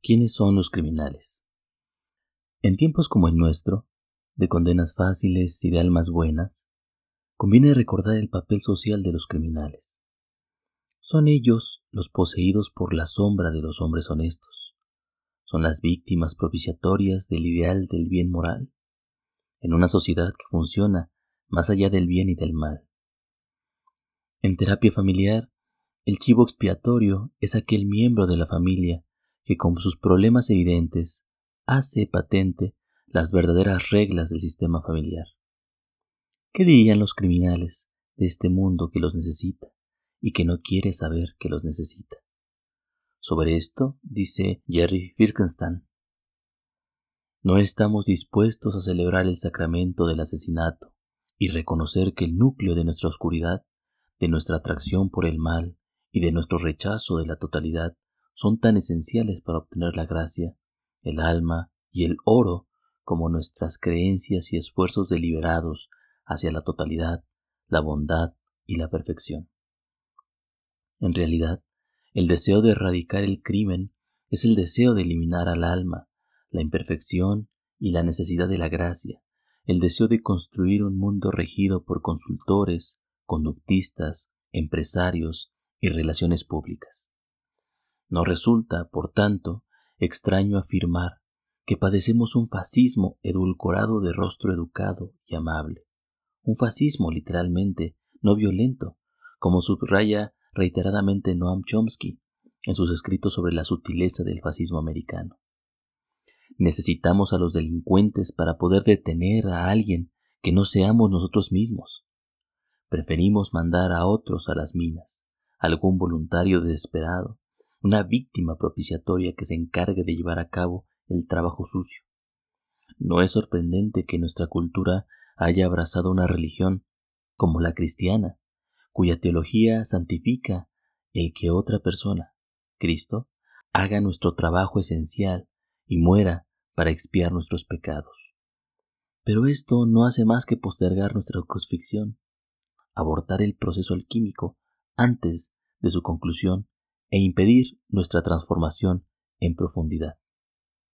¿Quiénes son los criminales? En tiempos como el nuestro, de condenas fáciles y de almas buenas, conviene recordar el papel social de los criminales. Son ellos los poseídos por la sombra de los hombres honestos. Son las víctimas propiciatorias del ideal del bien moral, en una sociedad que funciona más allá del bien y del mal. En terapia familiar, el chivo expiatorio es aquel miembro de la familia que con sus problemas evidentes hace patente las verdaderas reglas del sistema familiar. ¿Qué dirían los criminales de este mundo que los necesita y que no quiere saber que los necesita? Sobre esto dice Jerry Firkenstein. No estamos dispuestos a celebrar el sacramento del asesinato y reconocer que el núcleo de nuestra oscuridad, de nuestra atracción por el mal y de nuestro rechazo de la totalidad son tan esenciales para obtener la gracia, el alma y el oro como nuestras creencias y esfuerzos deliberados hacia la totalidad, la bondad y la perfección. En realidad, el deseo de erradicar el crimen es el deseo de eliminar al alma, la imperfección y la necesidad de la gracia, el deseo de construir un mundo regido por consultores, conductistas, empresarios y relaciones públicas. No resulta, por tanto, extraño afirmar que padecemos un fascismo edulcorado de rostro educado y amable, un fascismo literalmente no violento, como subraya reiteradamente Noam Chomsky en sus escritos sobre la sutileza del fascismo americano. Necesitamos a los delincuentes para poder detener a alguien que no seamos nosotros mismos. Preferimos mandar a otros a las minas, algún voluntario desesperado, una víctima propiciatoria que se encargue de llevar a cabo el trabajo sucio. No es sorprendente que nuestra cultura haya abrazado una religión como la cristiana, cuya teología santifica el que otra persona, Cristo, haga nuestro trabajo esencial y muera para expiar nuestros pecados. Pero esto no hace más que postergar nuestra crucifixión, abortar el proceso alquímico antes de su conclusión e impedir nuestra transformación en profundidad.